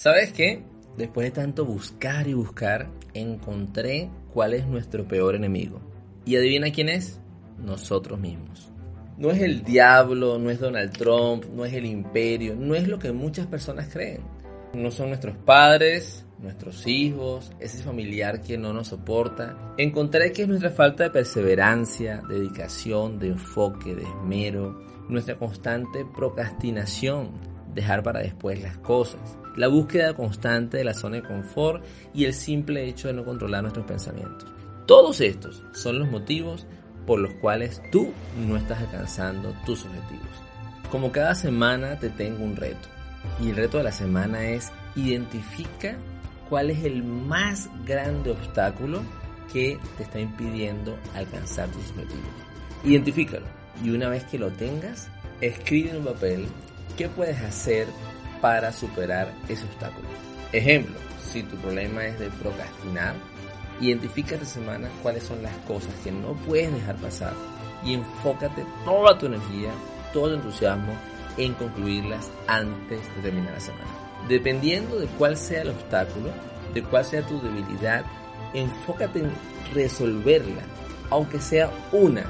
¿Sabes qué? Después de tanto buscar y buscar, encontré cuál es nuestro peor enemigo. ¿Y adivina quién es? Nosotros mismos. No es el diablo, no es Donald Trump, no es el imperio, no es lo que muchas personas creen. No son nuestros padres, nuestros hijos, ese familiar que no nos soporta. Encontré que es nuestra falta de perseverancia, dedicación, de enfoque, de esmero, nuestra constante procrastinación, dejar para después las cosas, la búsqueda constante de la zona de confort y el simple hecho de no controlar nuestros pensamientos. Todos estos son los motivos por los cuales tú no estás alcanzando tus objetivos. Como cada semana te tengo un reto y el reto de la semana es identifica cuál es el más grande obstáculo que te está impidiendo alcanzar tus objetivos. Identifícalo y una vez que lo tengas, escribe en un papel qué puedes hacer para superar ese obstáculo. Ejemplo, si tu problema es de procrastinar, identifica esta semana cuáles son las cosas que no puedes dejar pasar y enfócate toda tu energía, todo tu entusiasmo en concluirlas antes de terminar la semana. Dependiendo de cuál sea el obstáculo, de cuál sea tu debilidad, enfócate en resolverla, aunque sea una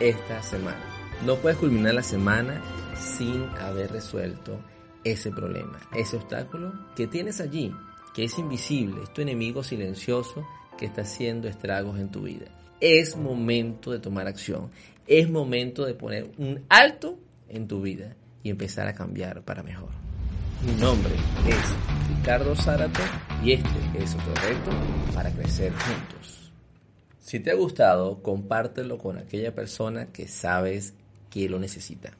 esta semana. No puedes culminar la semana sin haber resuelto ese problema, ese obstáculo que tienes allí, que es invisible, es tu enemigo silencioso que está haciendo estragos en tu vida. Es momento de tomar acción, es momento de poner un alto en tu vida y empezar a cambiar para mejor. Mi nombre es Ricardo Zárate y este es otro reto para crecer juntos. Si te ha gustado, compártelo con aquella persona que sabes que lo necesita.